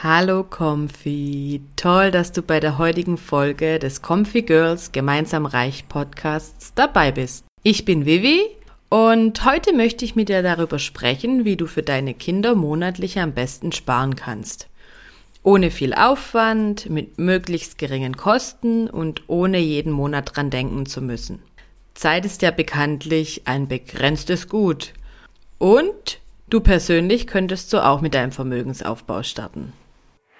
Hallo Comfy, toll, dass du bei der heutigen Folge des Comfy Girls Gemeinsam Reich Podcasts dabei bist. Ich bin Vivi und heute möchte ich mit dir darüber sprechen, wie du für deine Kinder monatlich am besten sparen kannst. Ohne viel Aufwand, mit möglichst geringen Kosten und ohne jeden Monat dran denken zu müssen. Zeit ist ja bekanntlich ein begrenztes Gut. Und du persönlich könntest so auch mit deinem Vermögensaufbau starten.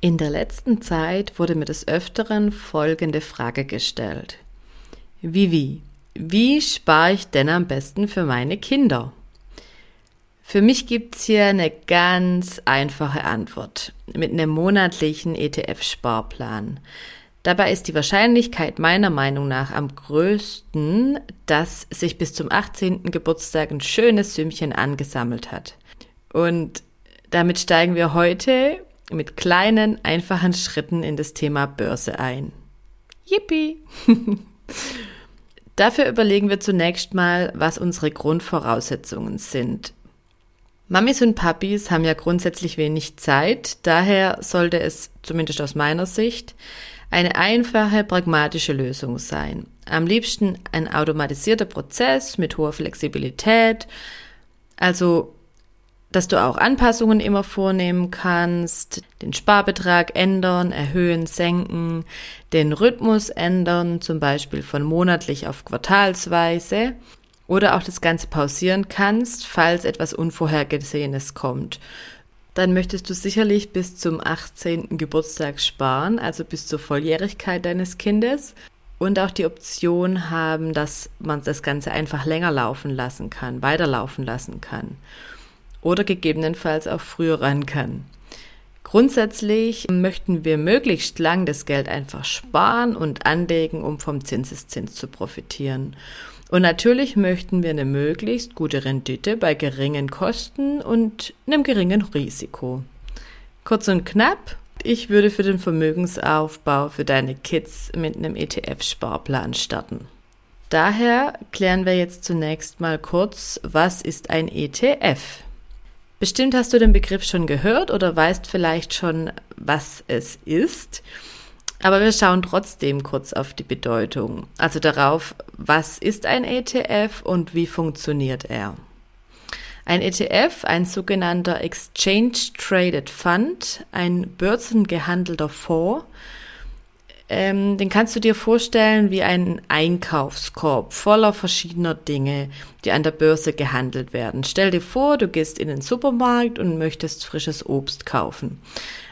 In der letzten Zeit wurde mir des Öfteren folgende Frage gestellt. Vivi, wie spare ich denn am besten für meine Kinder? Für mich gibt's hier eine ganz einfache Antwort mit einem monatlichen ETF-Sparplan. Dabei ist die Wahrscheinlichkeit meiner Meinung nach am größten, dass sich bis zum 18. Geburtstag ein schönes Sümmchen angesammelt hat. Und damit steigen wir heute mit kleinen, einfachen Schritten in das Thema Börse ein. Yippie! Dafür überlegen wir zunächst mal, was unsere Grundvoraussetzungen sind. Mamis und Papis haben ja grundsätzlich wenig Zeit, daher sollte es, zumindest aus meiner Sicht, eine einfache, pragmatische Lösung sein. Am liebsten ein automatisierter Prozess mit hoher Flexibilität, also dass du auch Anpassungen immer vornehmen kannst, den Sparbetrag ändern, erhöhen, senken, den Rhythmus ändern, zum Beispiel von monatlich auf quartalsweise oder auch das Ganze pausieren kannst, falls etwas Unvorhergesehenes kommt. Dann möchtest du sicherlich bis zum 18. Geburtstag sparen, also bis zur Volljährigkeit deines Kindes und auch die Option haben, dass man das Ganze einfach länger laufen lassen kann, weiterlaufen lassen kann oder gegebenenfalls auch früher ran kann. Grundsätzlich möchten wir möglichst lang das Geld einfach sparen und anlegen, um vom Zinseszins zu profitieren. Und natürlich möchten wir eine möglichst gute Rendite bei geringen Kosten und einem geringen Risiko. Kurz und knapp, ich würde für den Vermögensaufbau für deine Kids mit einem ETF-Sparplan starten. Daher klären wir jetzt zunächst mal kurz, was ist ein ETF? Bestimmt hast du den Begriff schon gehört oder weißt vielleicht schon, was es ist. Aber wir schauen trotzdem kurz auf die Bedeutung, also darauf, was ist ein ETF und wie funktioniert er. Ein ETF, ein sogenannter Exchange Traded Fund, ein börsengehandelter Fonds, ähm, den kannst du dir vorstellen wie ein Einkaufskorb voller verschiedener Dinge, die an der Börse gehandelt werden. Stell dir vor, du gehst in den Supermarkt und möchtest frisches Obst kaufen.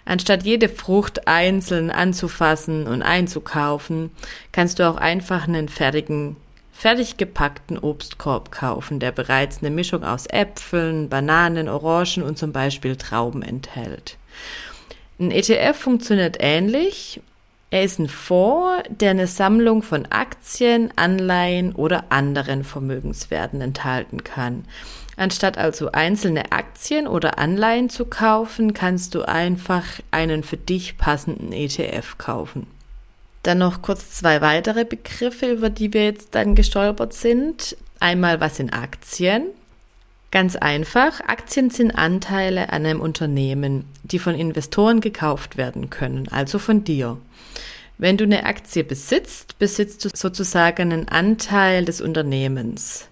Anstatt jede Frucht einzeln anzufassen und einzukaufen, kannst du auch einfach einen fertigen fertig gepackten Obstkorb kaufen, der bereits eine Mischung aus Äpfeln, Bananen, Orangen und zum Beispiel Trauben enthält. Ein ETF funktioniert ähnlich er ist ein Fonds, der eine Sammlung von Aktien, Anleihen oder anderen Vermögenswerten enthalten kann. Anstatt also einzelne Aktien oder Anleihen zu kaufen, kannst du einfach einen für dich passenden ETF kaufen. Dann noch kurz zwei weitere Begriffe, über die wir jetzt dann gestolpert sind. Einmal, was sind Aktien? Ganz einfach, Aktien sind Anteile an einem Unternehmen, die von Investoren gekauft werden können, also von dir. Wenn du eine Aktie besitzt, besitzt du sozusagen einen Anteil des Unternehmens.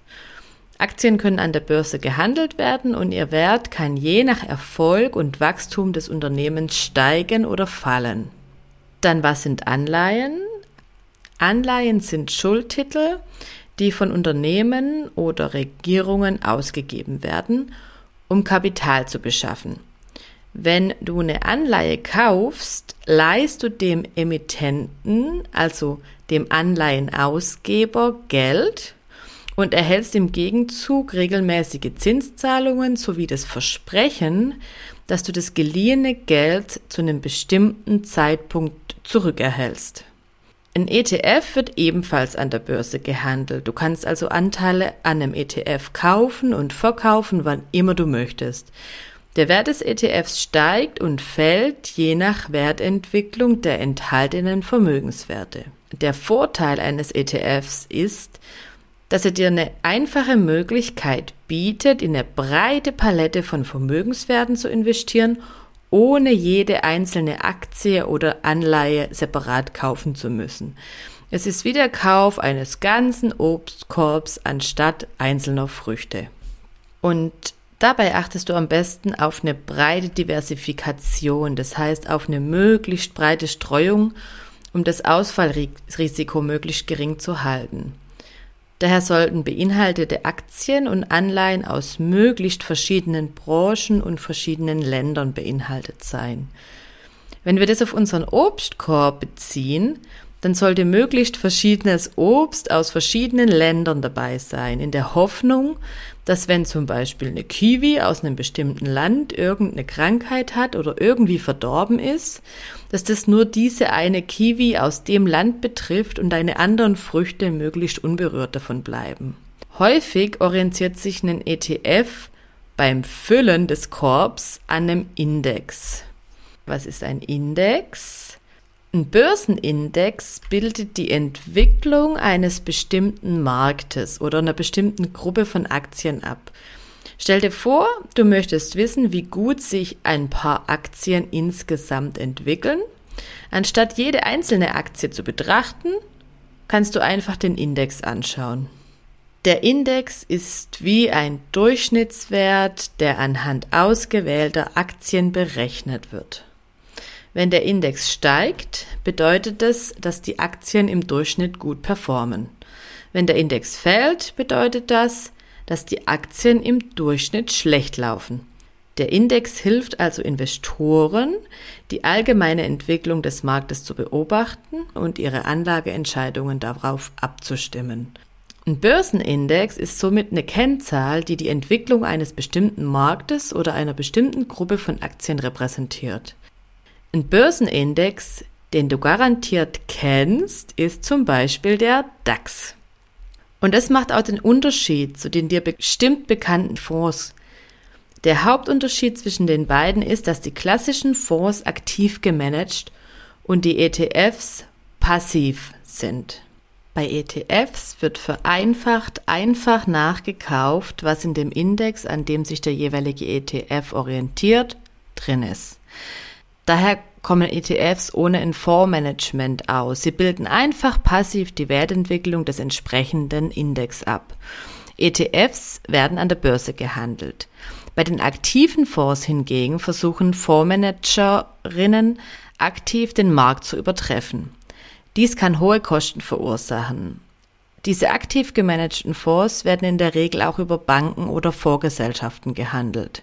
Aktien können an der Börse gehandelt werden und ihr Wert kann je nach Erfolg und Wachstum des Unternehmens steigen oder fallen. Dann was sind Anleihen? Anleihen sind Schuldtitel, die von Unternehmen oder Regierungen ausgegeben werden, um Kapital zu beschaffen. Wenn du eine Anleihe kaufst, leihst du dem Emittenten, also dem Anleihenausgeber, Geld und erhältst im Gegenzug regelmäßige Zinszahlungen sowie das Versprechen, dass du das geliehene Geld zu einem bestimmten Zeitpunkt zurückerhältst. Ein ETF wird ebenfalls an der Börse gehandelt. Du kannst also Anteile an einem ETF kaufen und verkaufen, wann immer du möchtest. Der Wert des ETFs steigt und fällt je nach Wertentwicklung der enthaltenen Vermögenswerte. Der Vorteil eines ETFs ist, dass er dir eine einfache Möglichkeit bietet, in eine breite Palette von Vermögenswerten zu investieren, ohne jede einzelne Aktie oder Anleihe separat kaufen zu müssen. Es ist wie der Kauf eines ganzen Obstkorbs anstatt einzelner Früchte. Und Dabei achtest du am besten auf eine breite Diversifikation, das heißt auf eine möglichst breite Streuung, um das Ausfallrisiko möglichst gering zu halten. Daher sollten beinhaltete Aktien und Anleihen aus möglichst verschiedenen Branchen und verschiedenen Ländern beinhaltet sein. Wenn wir das auf unseren Obstkorb beziehen, dann sollte möglichst verschiedenes Obst aus verschiedenen Ländern dabei sein, in der Hoffnung, dass wenn zum Beispiel eine Kiwi aus einem bestimmten Land irgendeine Krankheit hat oder irgendwie verdorben ist, dass das nur diese eine Kiwi aus dem Land betrifft und deine anderen Früchte möglichst unberührt davon bleiben. Häufig orientiert sich ein ETF beim Füllen des Korbs an einem Index. Was ist ein Index? Ein Börsenindex bildet die Entwicklung eines bestimmten Marktes oder einer bestimmten Gruppe von Aktien ab. Stell dir vor, du möchtest wissen, wie gut sich ein paar Aktien insgesamt entwickeln. Anstatt jede einzelne Aktie zu betrachten, kannst du einfach den Index anschauen. Der Index ist wie ein Durchschnittswert, der anhand ausgewählter Aktien berechnet wird. Wenn der Index steigt, bedeutet es, dass die Aktien im Durchschnitt gut performen. Wenn der Index fällt, bedeutet das, dass die Aktien im Durchschnitt schlecht laufen. Der Index hilft also Investoren, die allgemeine Entwicklung des Marktes zu beobachten und ihre Anlageentscheidungen darauf abzustimmen. Ein Börsenindex ist somit eine Kennzahl, die die Entwicklung eines bestimmten Marktes oder einer bestimmten Gruppe von Aktien repräsentiert. Ein Börsenindex, den du garantiert kennst, ist zum Beispiel der DAX. Und das macht auch den Unterschied zu den dir bestimmt bekannten Fonds. Der Hauptunterschied zwischen den beiden ist, dass die klassischen Fonds aktiv gemanagt und die ETFs passiv sind. Bei ETFs wird vereinfacht einfach nachgekauft, was in dem Index, an dem sich der jeweilige ETF orientiert, drin ist. Daher kommen ETFs ohne ein Fondsmanagement aus. Sie bilden einfach passiv die Wertentwicklung des entsprechenden Index ab. ETFs werden an der Börse gehandelt. Bei den aktiven Fonds hingegen versuchen Fondsmanagerinnen aktiv den Markt zu übertreffen. Dies kann hohe Kosten verursachen. Diese aktiv gemanagten Fonds werden in der Regel auch über Banken oder Vorgesellschaften gehandelt.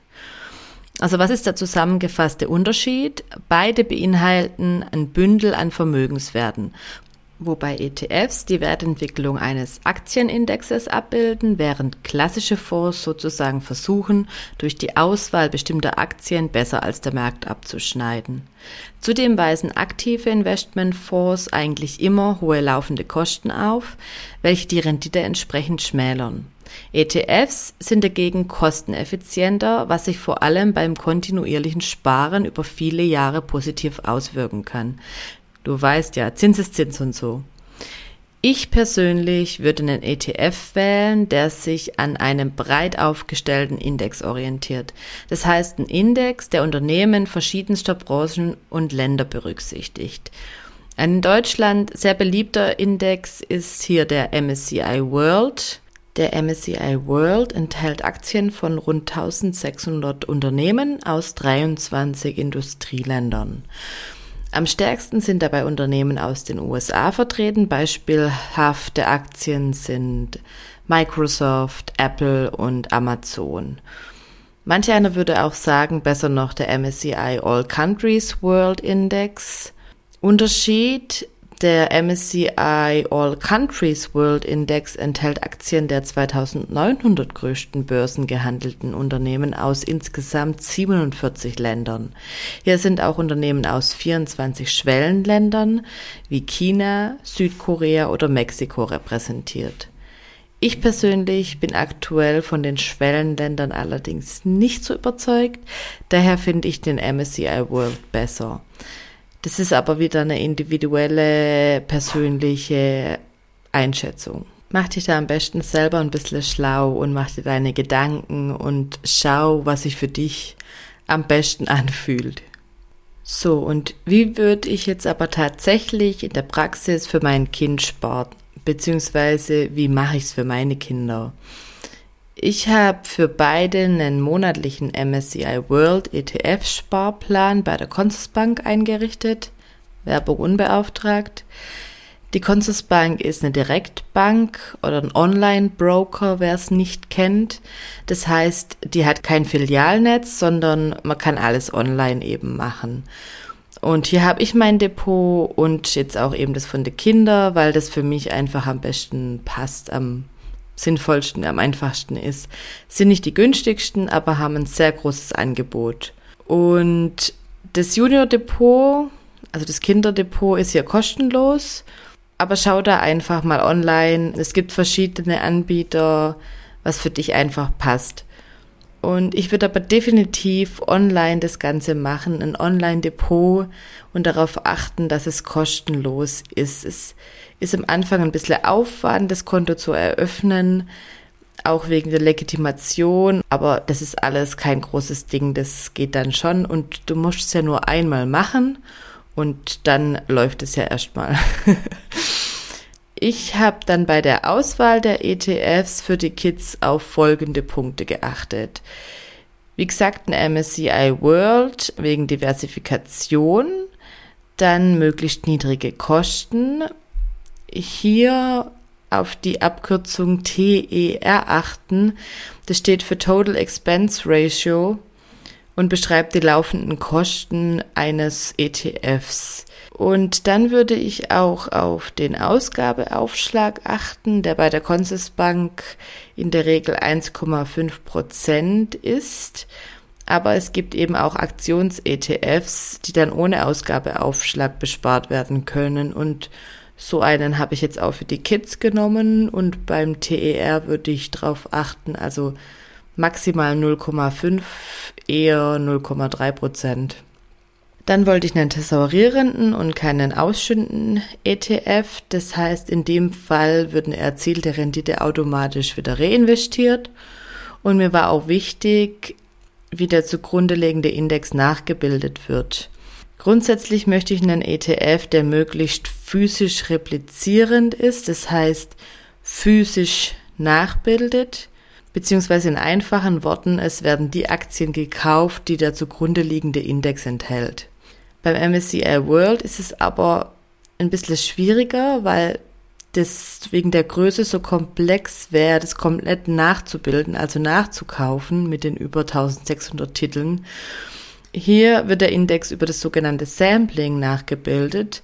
Also was ist der zusammengefasste Unterschied? Beide beinhalten ein Bündel an Vermögenswerten, wobei ETFs die Wertentwicklung eines Aktienindexes abbilden, während klassische Fonds sozusagen versuchen, durch die Auswahl bestimmter Aktien besser als der Markt abzuschneiden. Zudem weisen aktive Investmentfonds eigentlich immer hohe laufende Kosten auf, welche die Rendite entsprechend schmälern. ETFs sind dagegen kosteneffizienter, was sich vor allem beim kontinuierlichen Sparen über viele Jahre positiv auswirken kann. Du weißt ja, Zinseszins und so. Ich persönlich würde einen ETF wählen, der sich an einem breit aufgestellten Index orientiert. Das heißt, ein Index, der Unternehmen verschiedenster Branchen und Länder berücksichtigt. Ein in Deutschland sehr beliebter Index ist hier der MSCI World. Der MSCI World enthält Aktien von rund 1600 Unternehmen aus 23 Industrieländern. Am stärksten sind dabei Unternehmen aus den USA vertreten. Beispielhafte Aktien sind Microsoft, Apple und Amazon. Manch einer würde auch sagen, besser noch der MSCI All Countries World Index. Unterschied Der MSCI All Countries World Index enthält Aktien der 2900 größten börsengehandelten Unternehmen aus insgesamt 47 Ländern. Hier sind auch Unternehmen aus 24 Schwellenländern wie China, Südkorea oder Mexiko repräsentiert. Ich persönlich bin aktuell von den Schwellenländern allerdings nicht so überzeugt, daher finde ich den MSCI World besser. Das ist aber wieder eine individuelle, persönliche Einschätzung. Mach dich da am besten selber ein bisschen schlau und mach dir deine Gedanken und schau, was sich für dich am besten anfühlt. So, und wie würde ich jetzt aber tatsächlich in der Praxis für mein Kind sparen? Beziehungsweise wie mache ich es für meine Kinder? Ich habe für beide einen monatlichen MSCI World ETF Sparplan bei der Consusbank eingerichtet. Werbung unbeauftragt. Die Consusbank ist eine Direktbank oder ein Online-Broker, wer es nicht kennt. Das heißt, die hat kein Filialnetz, sondern man kann alles online eben machen. Und hier habe ich mein Depot und jetzt auch eben das von den Kindern, weil das für mich einfach am besten passt, am sinnvollsten, am einfachsten ist. Sind nicht die günstigsten, aber haben ein sehr großes Angebot. Und das Junior Depot, also das Kinderdepot, ist hier kostenlos. Aber schau da einfach mal online. Es gibt verschiedene Anbieter, was für dich einfach passt. Und ich würde aber definitiv online das Ganze machen, ein Online-Depot und darauf achten, dass es kostenlos ist. Es ist am Anfang ein bisschen Aufwand, das Konto zu eröffnen, auch wegen der Legitimation, aber das ist alles kein großes Ding, das geht dann schon und du musst es ja nur einmal machen und dann läuft es ja erstmal. Ich habe dann bei der Auswahl der ETFs für die Kids auf folgende Punkte geachtet. Wie gesagt, ein MSCI World wegen Diversifikation, dann möglichst niedrige Kosten. Hier auf die Abkürzung TER achten. Das steht für Total Expense Ratio und beschreibt die laufenden Kosten eines ETFs. Und dann würde ich auch auf den Ausgabeaufschlag achten, der bei der Consusbank in der Regel 1,5 Prozent ist. Aber es gibt eben auch Aktions-ETFs, die dann ohne Ausgabeaufschlag bespart werden können. Und so einen habe ich jetzt auch für die Kids genommen. Und beim TER würde ich darauf achten, also maximal 0,5, eher 0,3 Prozent. Dann wollte ich einen tesorierenden und keinen ausschüttenden ETF. Das heißt, in dem Fall wird eine erzielte Rendite automatisch wieder reinvestiert. Und mir war auch wichtig, wie der zugrunde liegende Index nachgebildet wird. Grundsätzlich möchte ich einen ETF, der möglichst physisch replizierend ist, das heißt physisch nachbildet, beziehungsweise in einfachen Worten, es werden die Aktien gekauft, die der zugrunde liegende Index enthält. Beim MSCI World ist es aber ein bisschen schwieriger, weil das wegen der Größe so komplex wäre, das komplett nachzubilden, also nachzukaufen mit den über 1600 Titeln. Hier wird der Index über das sogenannte Sampling nachgebildet.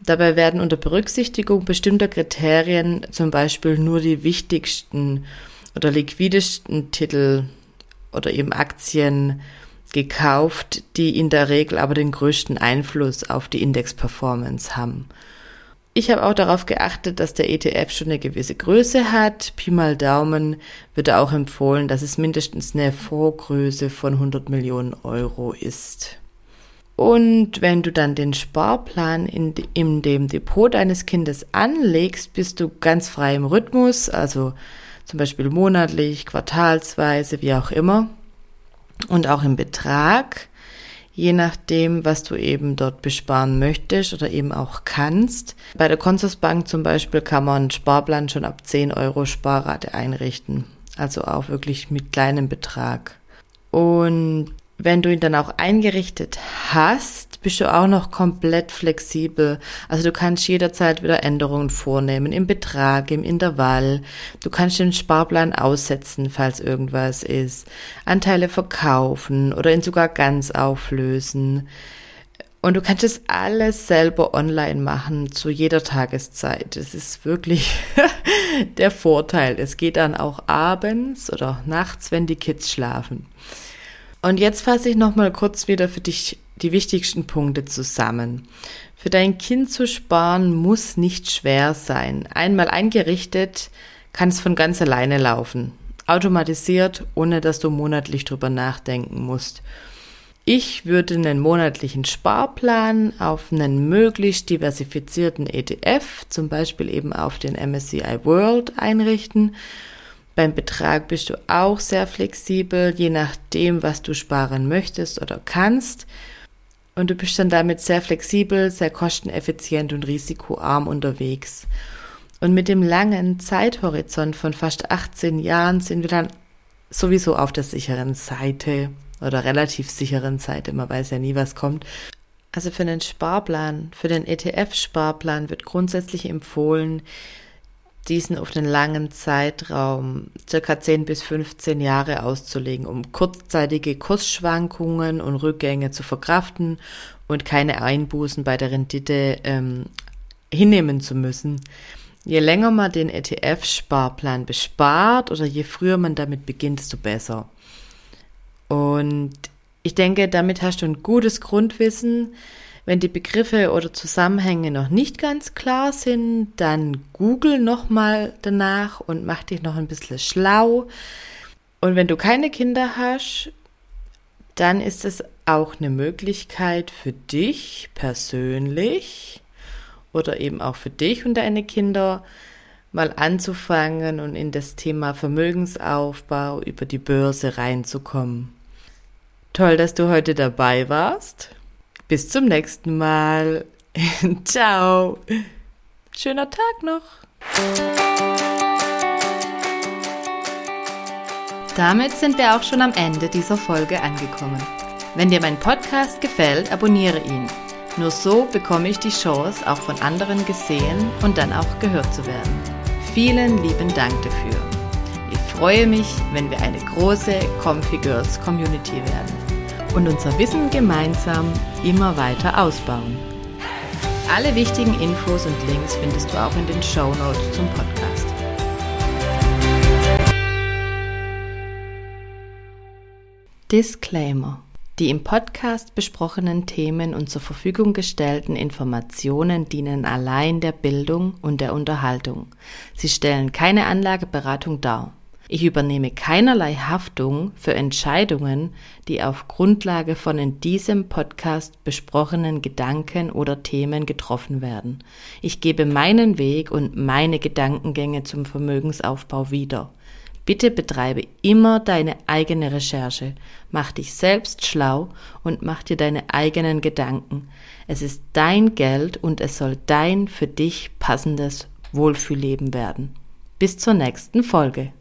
Dabei werden unter Berücksichtigung bestimmter Kriterien zum Beispiel nur die wichtigsten oder liquidesten Titel oder eben Aktien gekauft, die in der Regel aber den größten Einfluss auf die Index-Performance haben. Ich habe auch darauf geachtet, dass der ETF schon eine gewisse Größe hat. Pi mal Daumen wird auch empfohlen, dass es mindestens eine Vorgröße von 100 Millionen Euro ist. Und wenn du dann den Sparplan in, in dem Depot deines Kindes anlegst, bist du ganz frei im Rhythmus, also zum Beispiel monatlich, quartalsweise, wie auch immer und auch im Betrag, je nachdem, was du eben dort besparen möchtest oder eben auch kannst. Bei der Consorsbank zum Beispiel kann man einen Sparplan schon ab 10 Euro Sparrate einrichten, also auch wirklich mit kleinem Betrag. Und wenn du ihn dann auch eingerichtet hast, bist du auch noch komplett flexibel. Also du kannst jederzeit wieder Änderungen vornehmen im Betrag, im Intervall. Du kannst den Sparplan aussetzen, falls irgendwas ist. Anteile verkaufen oder ihn sogar ganz auflösen. Und du kannst es alles selber online machen, zu jeder Tageszeit. Das ist wirklich der Vorteil. Es geht dann auch abends oder nachts, wenn die Kids schlafen. Und jetzt fasse ich nochmal kurz wieder für dich die wichtigsten Punkte zusammen. Für dein Kind zu sparen muss nicht schwer sein. Einmal eingerichtet kann es von ganz alleine laufen. Automatisiert, ohne dass du monatlich drüber nachdenken musst. Ich würde einen monatlichen Sparplan auf einen möglichst diversifizierten ETF, zum Beispiel eben auf den MSCI World einrichten. Beim Betrag bist du auch sehr flexibel, je nachdem, was du sparen möchtest oder kannst. Und du bist dann damit sehr flexibel, sehr kosteneffizient und risikoarm unterwegs. Und mit dem langen Zeithorizont von fast 18 Jahren sind wir dann sowieso auf der sicheren Seite oder relativ sicheren Seite. Man weiß ja nie, was kommt. Also für den Sparplan, für den ETF-Sparplan wird grundsätzlich empfohlen, diesen auf einen langen Zeitraum, circa 10 bis 15 Jahre auszulegen, um kurzzeitige Kursschwankungen und Rückgänge zu verkraften und keine Einbußen bei der Rendite ähm, hinnehmen zu müssen. Je länger man den ETF-Sparplan bespart oder je früher man damit beginnt, desto besser. Und ich denke, damit hast du ein gutes Grundwissen. Wenn die Begriffe oder Zusammenhänge noch nicht ganz klar sind, dann google nochmal danach und mach dich noch ein bisschen schlau. Und wenn du keine Kinder hast, dann ist es auch eine Möglichkeit für dich persönlich oder eben auch für dich und deine Kinder mal anzufangen und in das Thema Vermögensaufbau über die Börse reinzukommen. Toll, dass du heute dabei warst. Bis zum nächsten Mal. Ciao. Schöner Tag noch. Damit sind wir auch schon am Ende dieser Folge angekommen. Wenn dir mein Podcast gefällt, abonniere ihn. Nur so bekomme ich die Chance, auch von anderen gesehen und dann auch gehört zu werden. Vielen lieben Dank dafür. Ich freue mich, wenn wir eine große Comfy Girls Community werden und unser Wissen gemeinsam immer weiter ausbauen. Alle wichtigen Infos und Links findest du auch in den Show Notes zum Podcast. Disclaimer. Die im Podcast besprochenen Themen und zur Verfügung gestellten Informationen dienen allein der Bildung und der Unterhaltung. Sie stellen keine Anlageberatung dar. Ich übernehme keinerlei Haftung für Entscheidungen, die auf Grundlage von in diesem Podcast besprochenen Gedanken oder Themen getroffen werden. Ich gebe meinen Weg und meine Gedankengänge zum Vermögensaufbau wieder. Bitte betreibe immer deine eigene Recherche, mach dich selbst schlau und mach dir deine eigenen Gedanken. Es ist dein Geld und es soll dein für dich passendes Wohlfühlleben werden. Bis zur nächsten Folge.